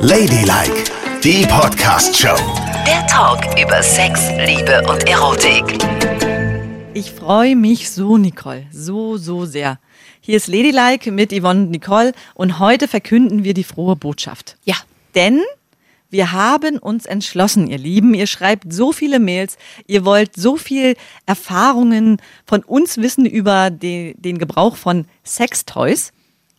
Ladylike, die Podcast-Show. Der Talk über Sex, Liebe und Erotik. Ich freue mich so, Nicole, so, so sehr. Hier ist Ladylike mit Yvonne und Nicole und heute verkünden wir die frohe Botschaft. Ja. Denn wir haben uns entschlossen, ihr Lieben. Ihr schreibt so viele Mails. Ihr wollt so viel Erfahrungen von uns wissen über den, den Gebrauch von Sextoys.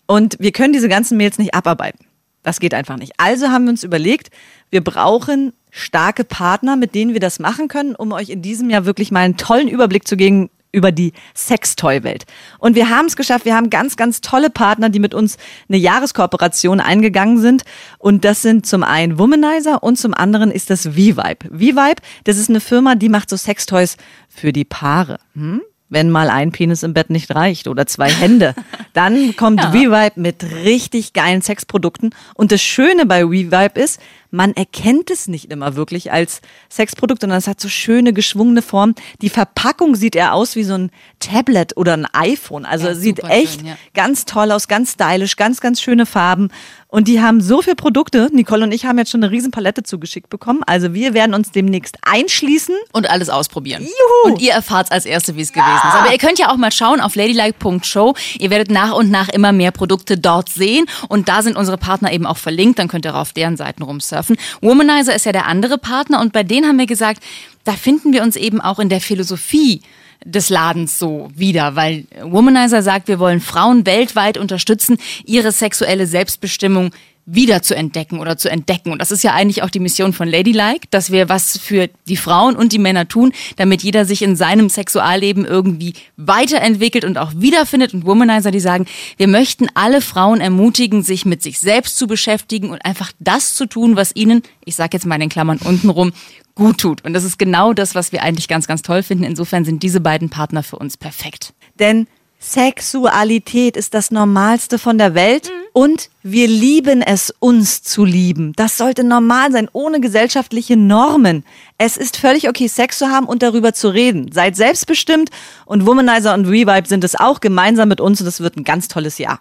Und wir können diese ganzen Mails nicht abarbeiten. Das geht einfach nicht. Also haben wir uns überlegt, wir brauchen starke Partner, mit denen wir das machen können, um euch in diesem Jahr wirklich mal einen tollen Überblick zu geben über die Sextoy-Welt. Und wir haben es geschafft. Wir haben ganz, ganz tolle Partner, die mit uns eine Jahreskooperation eingegangen sind. Und das sind zum einen Womanizer und zum anderen ist das V-Vibe. V-Vibe, das ist eine Firma, die macht so Sextoys für die Paare. Hm? Wenn mal ein Penis im Bett nicht reicht oder zwei Hände. Dann kommt ja. WeVibe mit richtig geilen Sexprodukten. Und das Schöne bei WeVibe ist, man erkennt es nicht immer wirklich als Sexprodukt, sondern es hat so schöne geschwungene Form. Die Verpackung sieht eher aus wie so ein Tablet oder ein iPhone. Also ja, sieht echt schön, ja. ganz toll aus, ganz stylisch, ganz, ganz schöne Farben. Und die haben so viele Produkte. Nicole und ich haben jetzt schon eine riesen Palette zugeschickt bekommen. Also wir werden uns demnächst einschließen. Und alles ausprobieren. Juhu. Und ihr erfahrt als Erste, wie es ja. gewesen ist. Aber ihr könnt ja auch mal schauen auf ladylike.show. Ihr werdet nach und nach immer mehr Produkte dort sehen. Und da sind unsere Partner eben auch verlinkt. Dann könnt ihr auf deren Seiten rumsurfen. Womanizer ist ja der andere Partner. Und bei denen haben wir gesagt, da finden wir uns eben auch in der Philosophie des Ladens so wieder, weil Womanizer sagt, wir wollen Frauen weltweit unterstützen, ihre sexuelle Selbstbestimmung wieder zu entdecken oder zu entdecken. Und das ist ja eigentlich auch die Mission von Ladylike, dass wir was für die Frauen und die Männer tun, damit jeder sich in seinem Sexualleben irgendwie weiterentwickelt und auch wiederfindet. Und Womanizer, die sagen, wir möchten alle Frauen ermutigen, sich mit sich selbst zu beschäftigen und einfach das zu tun, was ihnen, ich sage jetzt mal in den Klammern untenrum, gut tut. Und das ist genau das, was wir eigentlich ganz, ganz toll finden. Insofern sind diese beiden Partner für uns perfekt. Denn Sexualität ist das Normalste von der Welt mhm. Und wir lieben es, uns zu lieben. Das sollte normal sein, ohne gesellschaftliche Normen. Es ist völlig okay, Sex zu haben und darüber zu reden. Seid selbstbestimmt und Womanizer und Revibe sind es auch gemeinsam mit uns und es wird ein ganz tolles Jahr.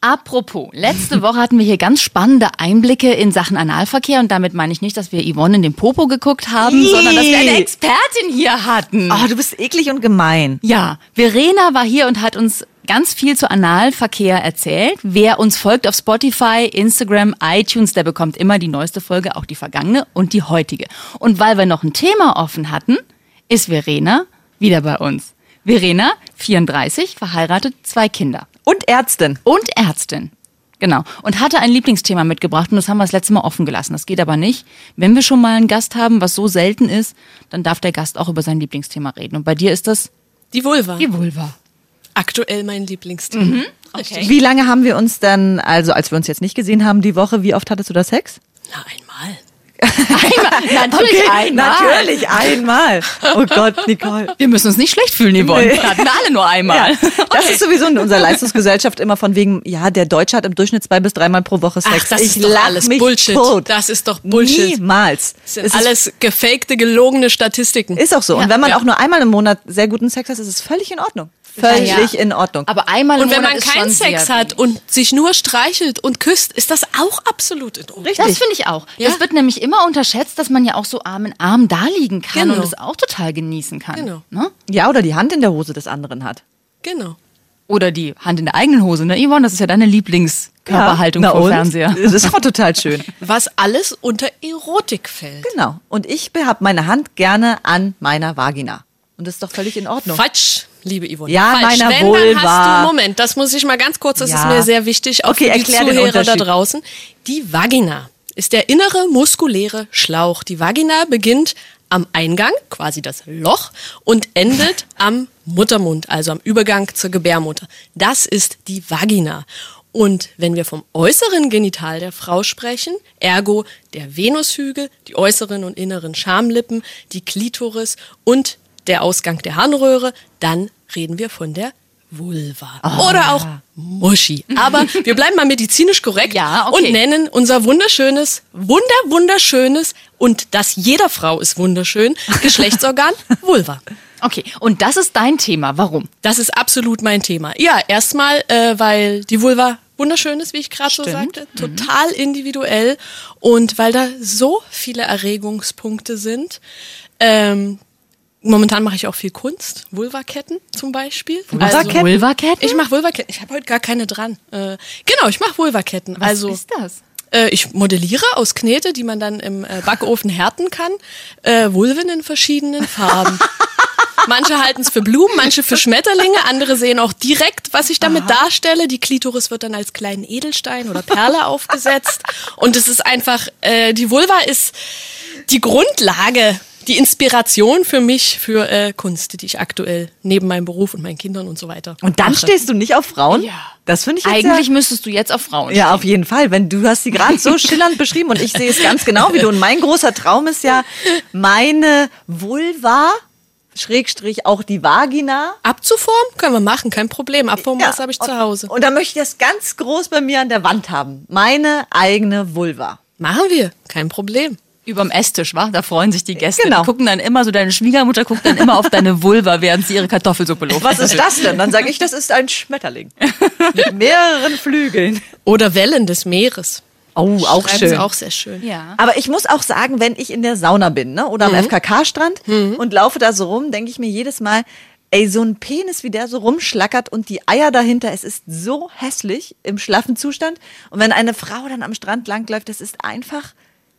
Apropos, letzte Woche hatten wir hier ganz spannende Einblicke in Sachen Analverkehr und damit meine ich nicht, dass wir Yvonne in den Popo geguckt haben, Yee. sondern dass wir eine Expertin hier hatten. Oh, du bist eklig und gemein. Ja, Verena war hier und hat uns ganz viel zu Analverkehr erzählt. Wer uns folgt auf Spotify, Instagram, iTunes, der bekommt immer die neueste Folge, auch die vergangene und die heutige. Und weil wir noch ein Thema offen hatten, ist Verena wieder bei uns. Verena, 34, verheiratet, zwei Kinder. Und Ärztin. Und Ärztin. Genau. Und hatte ein Lieblingsthema mitgebracht und das haben wir das letzte Mal offen gelassen. Das geht aber nicht. Wenn wir schon mal einen Gast haben, was so selten ist, dann darf der Gast auch über sein Lieblingsthema reden. Und bei dir ist das? Die Vulva. Die Vulva aktuell mein Lieblingsthema. Mhm. Okay. Wie lange haben wir uns dann, also als wir uns jetzt nicht gesehen haben, die Woche, wie oft hattest du da Sex? Na, einmal. einmal, natürlich okay, einmal. Natürlich einmal. Oh Gott, Nicole. Wir müssen uns nicht schlecht fühlen, Yvonne. Nee. Hatten wir alle nur einmal. Ja. Das okay. ist sowieso in unserer Leistungsgesellschaft immer von wegen, ja, der Deutsche hat im Durchschnitt zwei bis dreimal pro Woche Sex. Ach, das ich ist doch alles Bullshit. Tot. Das ist doch Bullshit. Niemals. Das sind es alles gefakte, gelogene Statistiken. Ist auch so. Ja. Und wenn man ja. auch nur einmal im Monat sehr guten Sex hat, ist es völlig in Ordnung völlig ja, ja. in Ordnung. Aber einmal im Und wenn Monat man keinen Sex hat und sich nur streichelt und küsst, ist das auch absolut in Ordnung. Richtig. Das finde ich auch. Ja? Das wird nämlich immer unterschätzt, dass man ja auch so Arm in Arm da liegen kann genau. und es auch total genießen kann. Genau. Ne? Ja, oder die Hand in der Hose des anderen hat. Genau. Oder die Hand in der eigenen Hose, ne? Yvonne, das ist ja deine Lieblingskörperhaltung ja, vor Fernseher. Das ist auch total schön. Was alles unter Erotik fällt. Genau. Und ich habe meine Hand gerne an meiner Vagina. Und das ist doch völlig in Ordnung. Quatsch liebe Yvonne. Ja, Falsch. meiner Wenn, dann hast du, Moment, das muss ich mal ganz kurz, das ja. ist mir sehr wichtig, auch okay, für die Zuhörer da draußen. Die Vagina ist der innere muskuläre Schlauch. Die Vagina beginnt am Eingang, quasi das Loch, und endet am Muttermund, also am Übergang zur Gebärmutter. Das ist die Vagina. Und wenn wir vom äußeren Genital der Frau sprechen, ergo der Venushügel, die äußeren und inneren Schamlippen, die Klitoris und der Ausgang der Harnröhre, dann reden wir von der Vulva oh. oder auch Muschi. Aber wir bleiben mal medizinisch korrekt ja, okay. und nennen unser wunderschönes, wunder wunderschönes und das jeder Frau ist wunderschön Geschlechtsorgan Vulva. Okay, und das ist dein Thema. Warum? Das ist absolut mein Thema. Ja, erstmal, äh, weil die Vulva wunderschön ist, wie ich gerade so sagte, mhm. total mhm. individuell und weil da so viele Erregungspunkte sind. Ähm, Momentan mache ich auch viel Kunst, Vulvaketten zum Beispiel. Vulvaketten? Also, Vulvaketten? Ich mache Vulvaketten. Ich habe heute gar keine dran. Äh, genau, ich mache Vulvaketten. Was also, ist das? Äh, ich modelliere aus Knete, die man dann im äh, Backofen härten kann. Äh, Vulven in verschiedenen Farben. Manche halten es für Blumen, manche für Schmetterlinge, andere sehen auch direkt, was ich damit Aha. darstelle. Die Klitoris wird dann als kleinen Edelstein oder Perle aufgesetzt. Und es ist einfach, äh, die Vulva ist die Grundlage die Inspiration für mich für äh, Kunst, die ich aktuell neben meinem Beruf und meinen Kindern und so weiter. Und dann mache. stehst du nicht auf Frauen? Ja. Das finde ich jetzt Eigentlich ja, müsstest du jetzt auf Frauen. Ja, stehen. auf jeden Fall. Wenn du hast sie gerade so schillernd beschrieben und ich sehe es ganz genau wie du. Und mein großer Traum ist ja meine Vulva. Schrägstrich auch die Vagina. Abzuformen? Können wir machen, kein Problem. Abformmaß ja, habe ich zu Hause. Und da möchte ich das ganz groß bei mir an der Wand haben. Meine eigene Vulva. Machen wir, kein Problem überm Esstisch, wa? Da freuen sich die Gäste. Genau. Die gucken dann immer so, deine Schwiegermutter guckt dann immer auf deine Vulva, während sie ihre Kartoffelsuppe lobt. Was ist das denn? Dann sage ich, das ist ein Schmetterling. Mit mehreren Flügeln. Oder Wellen des Meeres. Oh, auch Schreiben schön. auch sehr schön. Ja. Aber ich muss auch sagen, wenn ich in der Sauna bin, ne, oder am mhm. FKK-Strand mhm. und laufe da so rum, denke ich mir jedes Mal, ey, so ein Penis, wie der so rumschlackert und die Eier dahinter, es ist so hässlich im schlaffen Zustand. Und wenn eine Frau dann am Strand langläuft, das ist einfach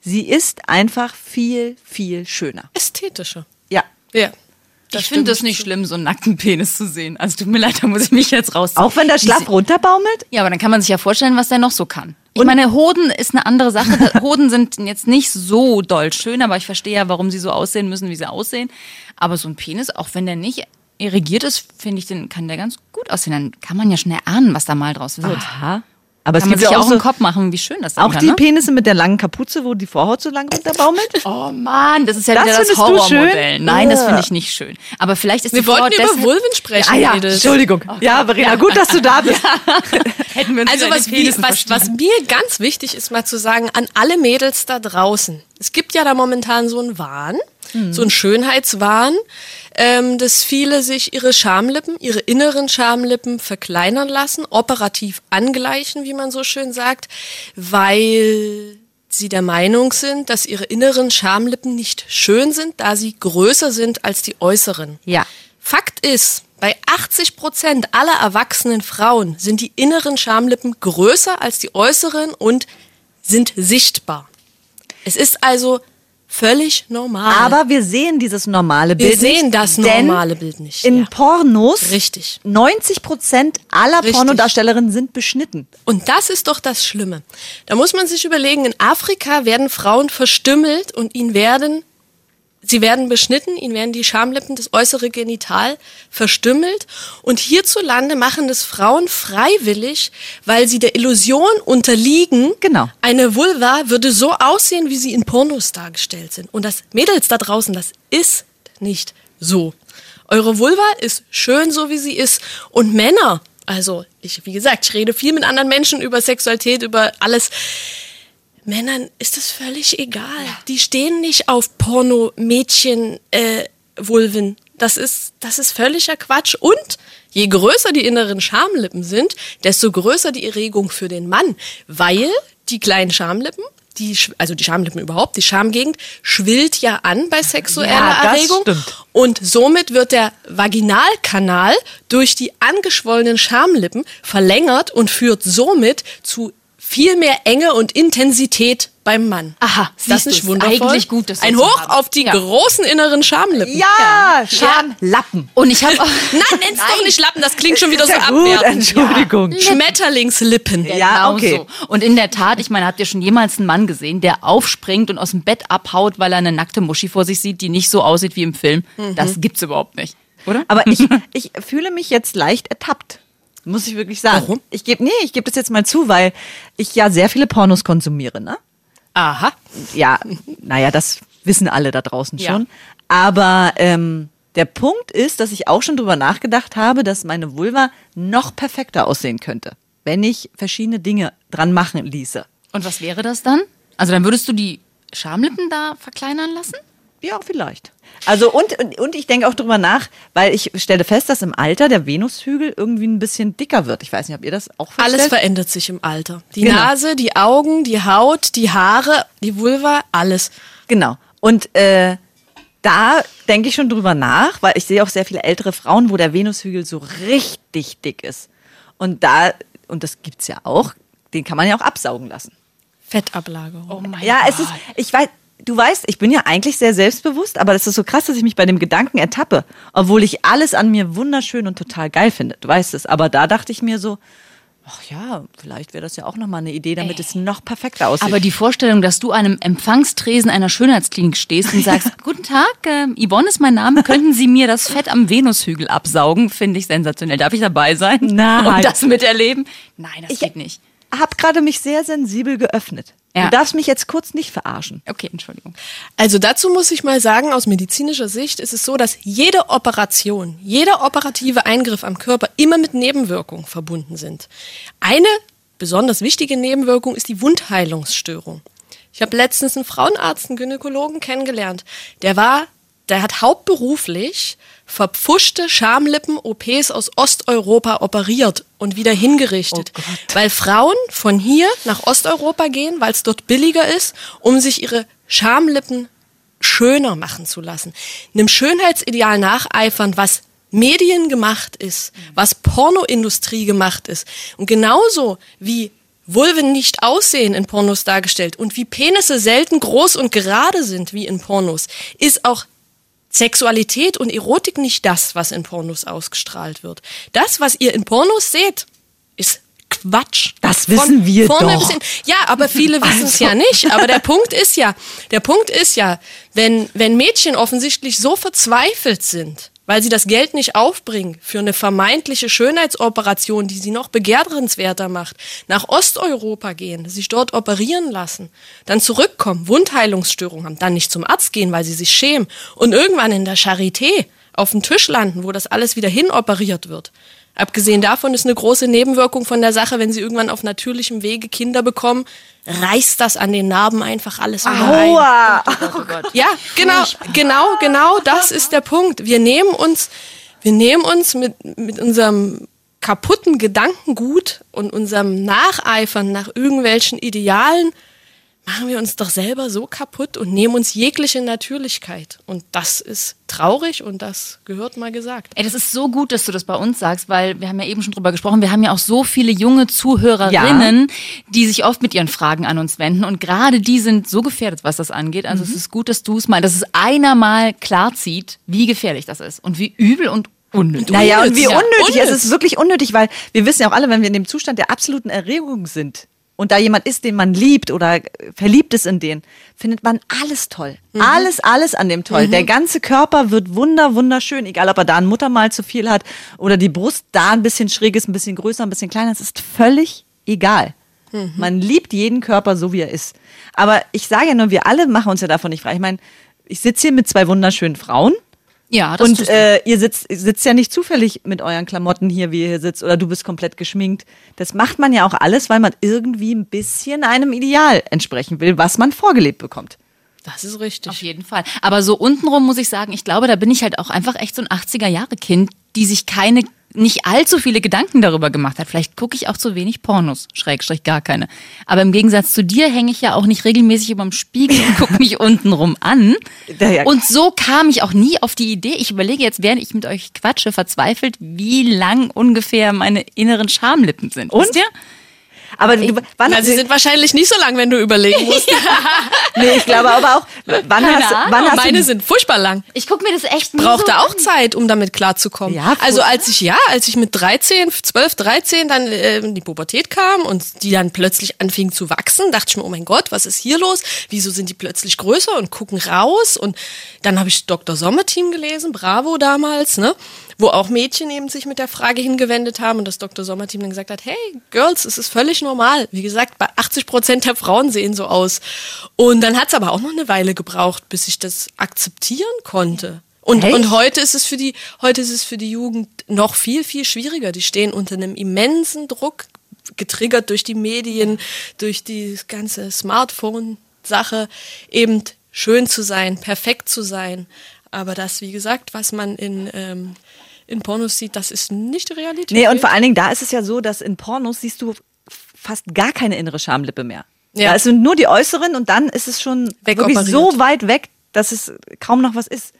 Sie ist einfach viel, viel schöner. Ästhetischer. Ja. Ja. ich finde das nicht schlimm, so einen nackten Penis zu sehen. Also tut mir leid, da muss ich mich jetzt rausziehen. Auch wenn der schlaff runterbaumelt? Ja, aber dann kann man sich ja vorstellen, was der noch so kann. Ich Und meine, Hoden ist eine andere Sache. Hoden sind jetzt nicht so doll schön, aber ich verstehe ja, warum sie so aussehen müssen, wie sie aussehen. Aber so ein Penis, auch wenn der nicht irrigiert ist, finde ich, den kann der ganz gut aussehen. Dann kann man ja schnell ahnen, was da mal draus wird. Aha. Aber Kann es gibt man sich ja auch so, im Kopf machen, wie schön das sein Auch kann, die ne? Penisse mit der langen Kapuze, wo die Vorhaut so lang runterbaumelt? Oh Mann, das ist ja das wieder das Horrormodell. Nein, das finde ich nicht schön. Aber vielleicht ist Wir die wollten Vorhaut über Vulven sprechen. Ah, ja, Entschuldigung. Oh, ja, Verena, ja. gut, dass du da bist. Ja. Hätten wir uns also was, wie, was, was mir ganz wichtig ist, mal zu sagen, an alle Mädels da draußen. Es gibt ja da momentan so einen Wahn, mhm. so einen Schönheitswahn ähm, dass viele sich ihre Schamlippen, ihre inneren Schamlippen verkleinern lassen, operativ angleichen, wie man so schön sagt, weil sie der Meinung sind, dass ihre inneren Schamlippen nicht schön sind, da sie größer sind als die äußeren. Ja. Fakt ist, bei 80 Prozent aller erwachsenen Frauen sind die inneren Schamlippen größer als die äußeren und sind sichtbar. Es ist also völlig normal. Aber wir sehen dieses normale Bild nicht. Wir sehen das normale Bild nicht. In ja. Pornos, Richtig. 90 Prozent aller Richtig. Pornodarstellerinnen sind beschnitten. Und das ist doch das Schlimme. Da muss man sich überlegen, in Afrika werden Frauen verstümmelt und ihnen werden Sie werden beschnitten, ihnen werden die Schamlippen, das äußere Genital verstümmelt. Und hierzulande machen das Frauen freiwillig, weil sie der Illusion unterliegen, genau. eine Vulva würde so aussehen, wie sie in Pornos dargestellt sind. Und das Mädels da draußen, das ist nicht so. Eure Vulva ist schön so, wie sie ist. Und Männer, also ich, wie gesagt, ich rede viel mit anderen Menschen über Sexualität, über alles Männern ist das völlig egal. Ja. Die stehen nicht auf Porno-Mädchen, äh. Das ist, das ist völliger Quatsch. Und je größer die inneren Schamlippen sind, desto größer die Erregung für den Mann. Weil die kleinen Schamlippen, die, also die Schamlippen überhaupt, die Schamgegend, schwillt ja an bei sexueller ja, Erregung. Stimmt. Und somit wird der Vaginalkanal durch die angeschwollenen Schamlippen verlängert und führt somit zu viel mehr Enge und Intensität beim Mann. Aha, das ist wundervoll. Eigentlich gut, das Ein Hoch auf die ja. großen inneren Schamlippen. Ja, ja. Schamlappen. Und ich habe auch Nein, nenn's doch nicht Lappen, das klingt schon wieder so abwertend. Entschuldigung. Ja. Schmetterlingslippen. Ja, genau okay. So. Und in der Tat, ich meine, habt ihr schon jemals einen Mann gesehen, der aufspringt und aus dem Bett abhaut, weil er eine nackte Muschi vor sich sieht, die nicht so aussieht wie im Film? Mhm. Das gibt's überhaupt nicht. Oder? Aber ich, ich fühle mich jetzt leicht ertappt. Muss ich wirklich sagen. Warum? Ich gebe, nee, ich gebe das jetzt mal zu, weil ich ja sehr viele Pornos konsumiere, ne? Aha. Ja, naja, das wissen alle da draußen schon. Ja. Aber ähm, der Punkt ist, dass ich auch schon drüber nachgedacht habe, dass meine Vulva noch perfekter aussehen könnte, wenn ich verschiedene Dinge dran machen ließe. Und was wäre das dann? Also dann würdest du die Schamlippen da verkleinern lassen? Ja, vielleicht. Also und, und, und ich denke auch drüber nach, weil ich stelle fest, dass im Alter der Venushügel irgendwie ein bisschen dicker wird. Ich weiß nicht, ob ihr das auch feststellt? Alles verändert sich im Alter. Die genau. Nase, die Augen, die Haut, die Haare, die Vulva, alles. Genau. Und äh, da denke ich schon drüber nach, weil ich sehe auch sehr viele ältere Frauen, wo der Venushügel so richtig dick ist. Und da, und das gibt's ja auch, den kann man ja auch absaugen lassen. Fettablagerung. Oh mein ja, Gott. es ist, ich weiß, du weißt, ich bin ja eigentlich sehr selbstbewusst, aber das ist so krass, dass ich mich bei dem Gedanken ertappe, obwohl ich alles an mir wunderschön und total geil finde. Du weißt es, aber da dachte ich mir so, ach ja, vielleicht wäre das ja auch nochmal eine Idee, damit Ey. es noch perfekter aussieht. Aber die Vorstellung, dass du einem Empfangstresen einer Schönheitsklinik stehst und sagst, guten Tag, äh, Yvonne ist mein Name, könnten Sie mir das Fett am Venushügel absaugen? Finde ich sensationell. Darf ich dabei sein? Nein. Und das miterleben? Nein, das ich geht nicht. Ich habe gerade mich sehr sensibel geöffnet. Ja. Du darfst mich jetzt kurz nicht verarschen. Okay, Entschuldigung. Also dazu muss ich mal sagen, aus medizinischer Sicht ist es so, dass jede Operation, jeder operative Eingriff am Körper immer mit Nebenwirkungen verbunden sind. Eine besonders wichtige Nebenwirkung ist die Wundheilungsstörung. Ich habe letztens einen Frauenarzt, einen Gynäkologen kennengelernt. Der war, der hat hauptberuflich verpfuschte Schamlippen-OPs aus Osteuropa operiert und wieder hingerichtet. Oh weil Frauen von hier nach Osteuropa gehen, weil es dort billiger ist, um sich ihre Schamlippen schöner machen zu lassen. Einem Schönheitsideal nacheifern, was Medien gemacht ist, was Pornoindustrie gemacht ist. Und genauso wie Vulven nicht aussehen in Pornos dargestellt und wie Penisse selten groß und gerade sind wie in Pornos, ist auch Sexualität und Erotik nicht das, was in Pornos ausgestrahlt wird. Das, was ihr in Pornos seht, ist Quatsch. Das wissen Von wir doch. Ja, aber viele wissen es also. ja nicht. Aber der Punkt ist ja, der Punkt ist ja, wenn, wenn Mädchen offensichtlich so verzweifelt sind, weil sie das Geld nicht aufbringen für eine vermeintliche Schönheitsoperation, die sie noch begehrenswerter macht, nach Osteuropa gehen, sich dort operieren lassen, dann zurückkommen, Wundheilungsstörungen haben, dann nicht zum Arzt gehen, weil sie sich schämen und irgendwann in der Charité auf dem Tisch landen, wo das alles wieder hinoperiert wird. Abgesehen davon ist eine große Nebenwirkung von der Sache, wenn sie irgendwann auf natürlichem Wege Kinder bekommen, reißt das an den Narben einfach alles wieder Aua. ein. Oh Gott, oh Gott. Ja, genau, genau, genau, das ist der Punkt. Wir nehmen uns, wir nehmen uns mit, mit unserem kaputten Gedankengut und unserem Nacheifern nach irgendwelchen Idealen machen wir uns doch selber so kaputt und nehmen uns jegliche Natürlichkeit. Und das ist traurig und das gehört mal gesagt. Ey, das ist so gut, dass du das bei uns sagst, weil wir haben ja eben schon drüber gesprochen, wir haben ja auch so viele junge Zuhörerinnen, ja. die sich oft mit ihren Fragen an uns wenden und gerade die sind so gefährdet, was das angeht. Also mhm. es ist gut, dass du es mal, dass es einer mal klar zieht, wie gefährlich das ist und wie übel und Unnötig. Naja, und wie unnötig. Ja, unnötig. Es ist wirklich unnötig, weil wir wissen ja auch alle, wenn wir in dem Zustand der absoluten Erregung sind, und da jemand ist, den man liebt oder verliebt ist in den, findet man alles toll. Mhm. Alles, alles an dem toll. Mhm. Der ganze Körper wird wunder, wunderschön, egal ob er da ein Muttermal zu viel hat oder die Brust da ein bisschen schräg ist, ein bisschen größer, ein bisschen kleiner. Es ist völlig egal. Mhm. Man liebt jeden Körper so, wie er ist. Aber ich sage ja nur, wir alle machen uns ja davon nicht frei. Ich meine, ich sitze hier mit zwei wunderschönen Frauen ja, das Und äh, ihr sitzt, sitzt ja nicht zufällig mit euren Klamotten hier, wie ihr hier sitzt, oder du bist komplett geschminkt. Das macht man ja auch alles, weil man irgendwie ein bisschen einem Ideal entsprechen will, was man vorgelebt bekommt. Das ist richtig. Auf jeden Fall. Aber so untenrum muss ich sagen, ich glaube, da bin ich halt auch einfach echt so ein 80er-Jahre-Kind, die sich keine nicht allzu viele Gedanken darüber gemacht hat. Vielleicht gucke ich auch zu wenig Pornos, Schrägstrich gar keine. Aber im Gegensatz zu dir hänge ich ja auch nicht regelmäßig über dem Spiegel und gucke mich untenrum an. Und so kam ich auch nie auf die Idee. Ich überlege jetzt, während ich mit euch quatsche, verzweifelt, wie lang ungefähr meine inneren Schamlippen sind. Und? Wisst ihr? Aber du, wann Na, sie sind wahrscheinlich nicht so lang, wenn du überlegen musst. Nee, ich glaube aber auch, wann Keine hast, Ahnung. wann hast Meine du, sind furchtbar lang. Ich gucke mir das echt nicht Brauchte so auch Zeit, um damit klarzukommen. Ja, also als ich, ja, als ich mit 13, 12, 13 dann äh, in die Pubertät kam und die dann plötzlich anfing zu wachsen, dachte ich mir, oh mein Gott, was ist hier los? Wieso sind die plötzlich größer und gucken raus? Und dann habe ich Dr. Sommerteam gelesen, Bravo damals, ne? Wo auch Mädchen eben sich mit der Frage hingewendet haben und das Dr. Sommerteam dann gesagt hat, hey, Girls, es ist völlig normal. Wie gesagt, bei 80 Prozent der Frauen sehen so aus. Und dann hat es aber auch noch eine Weile gebraucht, bis ich das akzeptieren konnte. Und, und heute ist es für die, heute ist es für die Jugend noch viel, viel schwieriger. Die stehen unter einem immensen Druck, getriggert durch die Medien, durch die ganze Smartphone-Sache, eben schön zu sein, perfekt zu sein. Aber das, wie gesagt, was man in, ähm, in Pornos sieht, das ist nicht die Realität. Nee, und vor allen Dingen, da ist es ja so, dass in Pornos siehst du fast gar keine innere Schamlippe mehr. Ja. Da sind nur die äußeren und dann ist es schon wirklich so weit weg, dass es kaum noch was ist.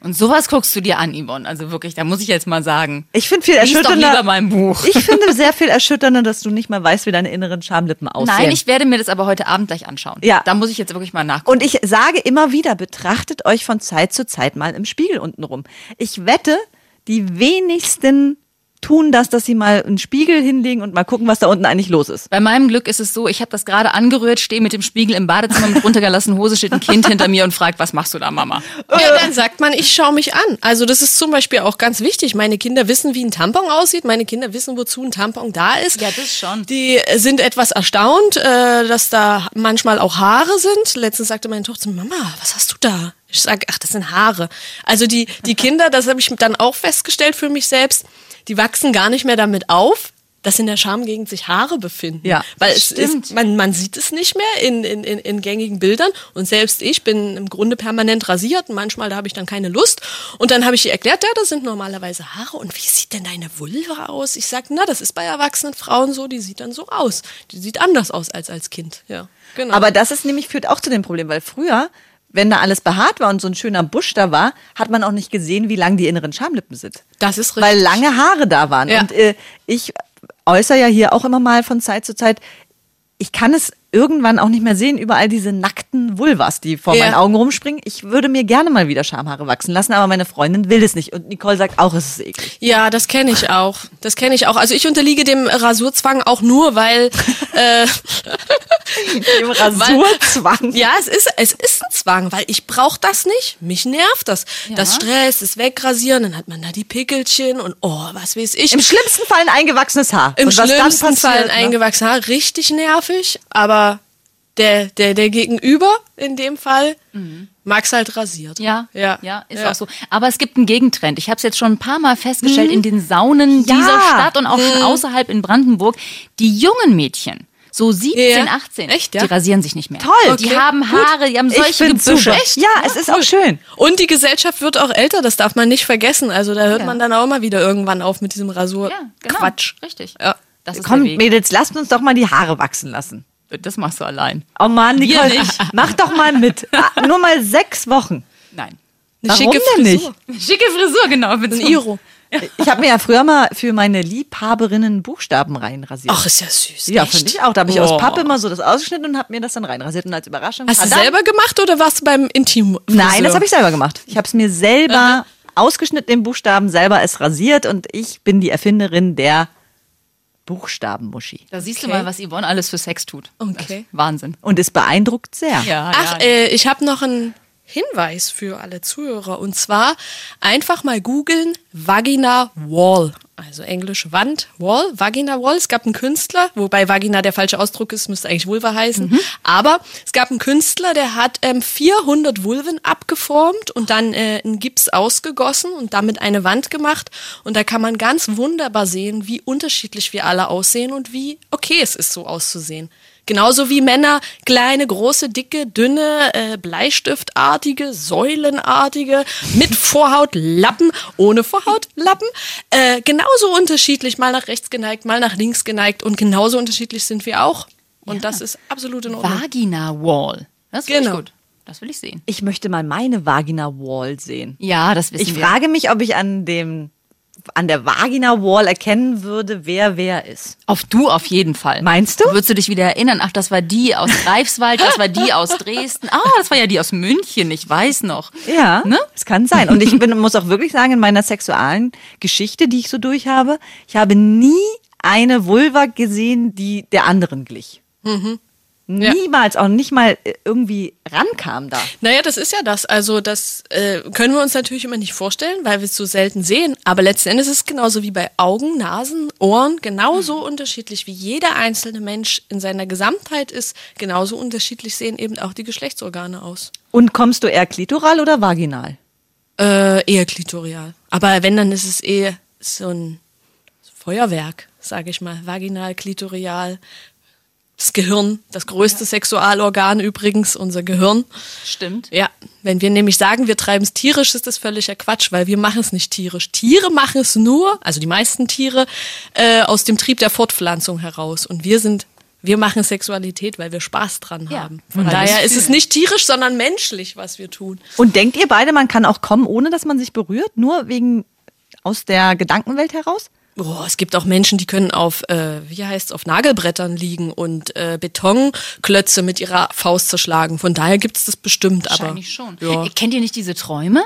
Und sowas guckst du dir an, Yvonne. Also wirklich, da muss ich jetzt mal sagen. Ich finde viel erschütternder. Doch lieber mein Buch. Ich finde sehr viel erschütternder, dass du nicht mal weißt, wie deine inneren Schamlippen aussehen. Nein, ich werde mir das aber heute Abend gleich anschauen. Ja. Da muss ich jetzt wirklich mal nachgucken. Und ich sage immer wieder, betrachtet euch von Zeit zu Zeit mal im Spiegel unten rum. Ich wette, die wenigsten tun das, dass sie mal einen Spiegel hinlegen und mal gucken, was da unten eigentlich los ist. Bei meinem Glück ist es so, ich habe das gerade angerührt, stehe mit dem Spiegel im Badezimmer mit runtergelassenen Hose, steht ein Kind hinter mir und fragt, was machst du da, Mama? Ja, dann sagt man, ich schaue mich an. Also das ist zum Beispiel auch ganz wichtig. Meine Kinder wissen, wie ein Tampon aussieht. Meine Kinder wissen, wozu ein Tampon da ist. Ja, das schon. Die sind etwas erstaunt, äh, dass da manchmal auch Haare sind. Letztens sagte meine Tochter, Mama, was hast du da? Ich sage, ach, das sind Haare. Also die, die Kinder, das habe ich dann auch festgestellt für mich selbst, die wachsen gar nicht mehr damit auf, dass in der Schamgegend sich Haare befinden. Ja, weil es stimmt. Ist, man, man sieht es nicht mehr in, in, in, in gängigen Bildern. Und selbst ich bin im Grunde permanent rasiert. Und manchmal da habe ich dann keine Lust. Und dann habe ich ihr erklärt, ja, das sind normalerweise Haare. Und wie sieht denn deine Vulva aus? Ich sage, na, das ist bei erwachsenen Frauen so. Die sieht dann so aus. Die sieht anders aus als als Kind. Ja, genau. Aber das ist nämlich führt auch zu dem Problem, weil früher wenn da alles behaart war und so ein schöner Busch da war, hat man auch nicht gesehen, wie lang die inneren Schamlippen sind. Das ist richtig. Weil lange Haare da waren. Ja. Und äh, ich äußere ja hier auch immer mal von Zeit zu Zeit, ich kann es irgendwann auch nicht mehr sehen, überall diese nackten Vulvas, die vor ja. meinen Augen rumspringen. Ich würde mir gerne mal wieder Schamhaare wachsen lassen, aber meine Freundin will es nicht. Und Nicole sagt auch, es ist eklig. Ja, das kenne ich auch. Das kenne ich auch. Also ich unterliege dem Rasurzwang auch nur, weil... Äh, dem Rasurzwang? Weil, ja, es ist, es ist ein Zwang, weil ich brauche das nicht. Mich nervt das. Ja. Das Stress, das Wegrasieren, dann hat man da die Pickelchen und oh, was weiß ich. Im schlimmsten Fall ein eingewachsenes Haar. Im schlimmsten Fall ein ne? eingewachsenes Haar. Richtig nervig, aber der, der, der Gegenüber in dem Fall mhm. mag es halt rasiert. Ja, ja, ja, ist ja. auch so. Aber es gibt einen Gegentrend. Ich habe es jetzt schon ein paar Mal festgestellt mhm. in den Saunen ja. dieser Stadt und auch mhm. schon außerhalb in Brandenburg. Die jungen Mädchen, so 17, ja. 18, Echt, ja? die rasieren sich nicht mehr. Toll. Okay. Die haben Haare, die haben solche Gebüsche. Echt? Ja, es ist cool. auch schön. Und die Gesellschaft wird auch älter, das darf man nicht vergessen. Also da hört ja. man dann auch mal wieder irgendwann auf mit diesem Rasur. Ja, genau. Quatsch. Richtig. Ja. Das ist Komm, Mädels, lasst uns doch mal die Haare wachsen lassen. Das machst du allein. Oh Mann, Nicole, mach doch mal mit. Ah, nur mal sechs Wochen. Nein. Eine Warum schicke Frisur. Nicht? Schicke Frisur, genau. Mit Ein Iro. Ich habe mir ja früher mal für meine Liebhaberinnen Buchstaben reinrasiert. Ach, ist ja süß. Ja, finde ich auch. Da habe ich oh. aus Pappe immer so das ausgeschnitten und habe mir das dann reinrasiert. Und als Überraschung. Hast du selber gemacht oder warst du beim Intim? -Friseur? Nein, das habe ich selber gemacht. Ich habe es mir selber ausgeschnitten, den Buchstaben, selber es rasiert und ich bin die Erfinderin der Buchstabenmuschi. Da siehst okay. du mal, was Yvonne alles für Sex tut. Okay. Wahnsinn. Und es beeindruckt sehr. Ja, Ach, ja. Äh, ich habe noch einen Hinweis für alle Zuhörer. Und zwar einfach mal googeln Vagina Wall. Also Englisch Wand, Wall, Vagina Wall. Es gab einen Künstler, wobei Vagina der falsche Ausdruck ist, müsste eigentlich Vulva heißen. Mhm. Aber es gab einen Künstler, der hat ähm, 400 Vulven abgeformt und dann äh, in Gips ausgegossen und damit eine Wand gemacht. Und da kann man ganz wunderbar sehen, wie unterschiedlich wir alle aussehen und wie okay es ist, so auszusehen. Genauso wie Männer kleine, große, dicke, dünne, äh, Bleistiftartige, Säulenartige, mit Vorhaut, Lappen, ohne Vorhaut, Lappen. Äh, genauso unterschiedlich, mal nach rechts geneigt, mal nach links geneigt und genauso unterschiedlich sind wir auch. Und ja. das ist absolut in Ordnung. Vagina Wall. Das ist genau. gut. Das will ich sehen. Ich möchte mal meine Vagina Wall sehen. Ja, das wissen ich wir. Ich frage mich, ob ich an dem an der Vagina Wall erkennen würde, wer wer ist. Auf du auf jeden Fall. Meinst du? Würdest du dich wieder erinnern? Ach, das war die aus Greifswald, das war die aus Dresden. Ah, das war ja die aus München, ich weiß noch. Ja, ne? Es kann sein. Und ich bin, muss auch wirklich sagen, in meiner sexualen Geschichte, die ich so durch habe, ich habe nie eine Vulva gesehen, die der anderen glich. Mhm niemals auch nicht mal äh, irgendwie rankam da. Naja, das ist ja das. Also das äh, können wir uns natürlich immer nicht vorstellen, weil wir es so selten sehen. Aber letzten Endes ist es genauso wie bei Augen, Nasen, Ohren, genauso mhm. unterschiedlich wie jeder einzelne Mensch in seiner Gesamtheit ist. Genauso unterschiedlich sehen eben auch die Geschlechtsorgane aus. Und kommst du eher klitoral oder vaginal? Äh, eher klitorial. Aber wenn, dann ist es eher so ein Feuerwerk, sage ich mal. Vaginal, klitorial, Das Gehirn, das größte ja. Sexualorgan übrigens, unser Gehirn. Stimmt. Ja, wenn wir nämlich sagen, wir treiben es tierisch, ist das völliger Quatsch, weil wir machen es nicht tierisch. Tiere machen es nur, also die meisten Tiere, äh, aus dem Trieb der Fortpflanzung heraus. Und wir sind wir machen Sexualität, weil wir Spaß dran ja. haben. Von daher ist es nicht tierisch, sondern menschlich, was wir tun. Und denkt ihr beide, man kann auch kommen, ohne dass man sich berührt? Nur wegen aus der Gedankenwelt heraus? Oh, es gibt auch Menschen, die können auf, äh, wie heißt auf Nagelbrettern liegen und äh, Betonklötze mit ihrer Faust zerschlagen. Von daher gibt es das bestimmt. Wahrscheinlich aber, schon. Ja. Kennt ihr nicht diese Träume?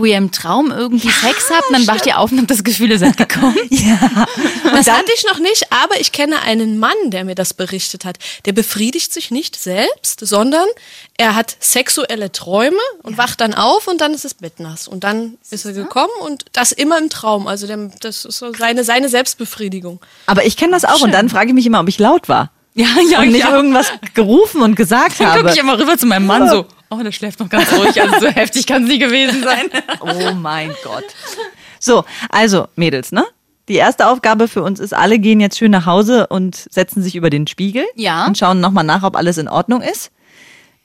Wo ihr im Traum irgendwie ja, Sex habt und dann wacht ihr auf und habt das Gefühl, ihr seid gekommen. ja. Das hatte ich noch nicht, aber ich kenne einen Mann, der mir das berichtet hat. Der befriedigt sich nicht selbst, sondern er hat sexuelle Träume und ja. wacht dann auf und dann ist es bettnass. Und dann ist er gekommen und das immer im Traum. Also der, das ist so seine, seine Selbstbefriedigung. Aber ich kenne das auch Schön. und dann frage ich mich immer, ob ich laut war. Ja, ja, und nicht ja. irgendwas gerufen und gesagt dann habe. Dann gucke ich immer rüber zu meinem Mann so. Oh, der schläft noch ganz ruhig. Also so heftig kann es nie gewesen sein. oh mein Gott. So, also Mädels, ne? Die erste Aufgabe für uns ist, alle gehen jetzt schön nach Hause und setzen sich über den Spiegel ja. und schauen nochmal nach, ob alles in Ordnung ist.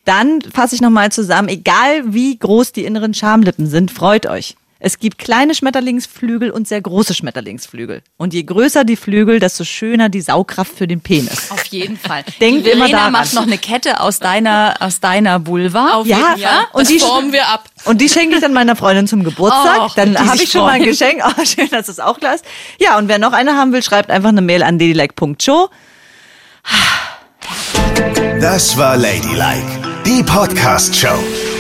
Dann fasse ich nochmal zusammen, egal wie groß die inneren Schamlippen sind, freut euch. Es gibt kleine Schmetterlingsflügel und sehr große Schmetterlingsflügel. Und je größer die Flügel, desto schöner die Saugkraft für den Penis. Auf jeden Fall. Denkt immer daran. macht noch eine Kette aus deiner, aus deiner Vulva. Auf ja, jeden Fall. und das die formen wir ab. Und die schenke ich dann meiner Freundin zum Geburtstag. Oh, dann habe ich schon mal ein Geschenk. Oh, schön, dass es auch klar ist. Ja, und wer noch eine haben will, schreibt einfach eine Mail an ladylike.show. Das war Ladylike, die Podcast-Show.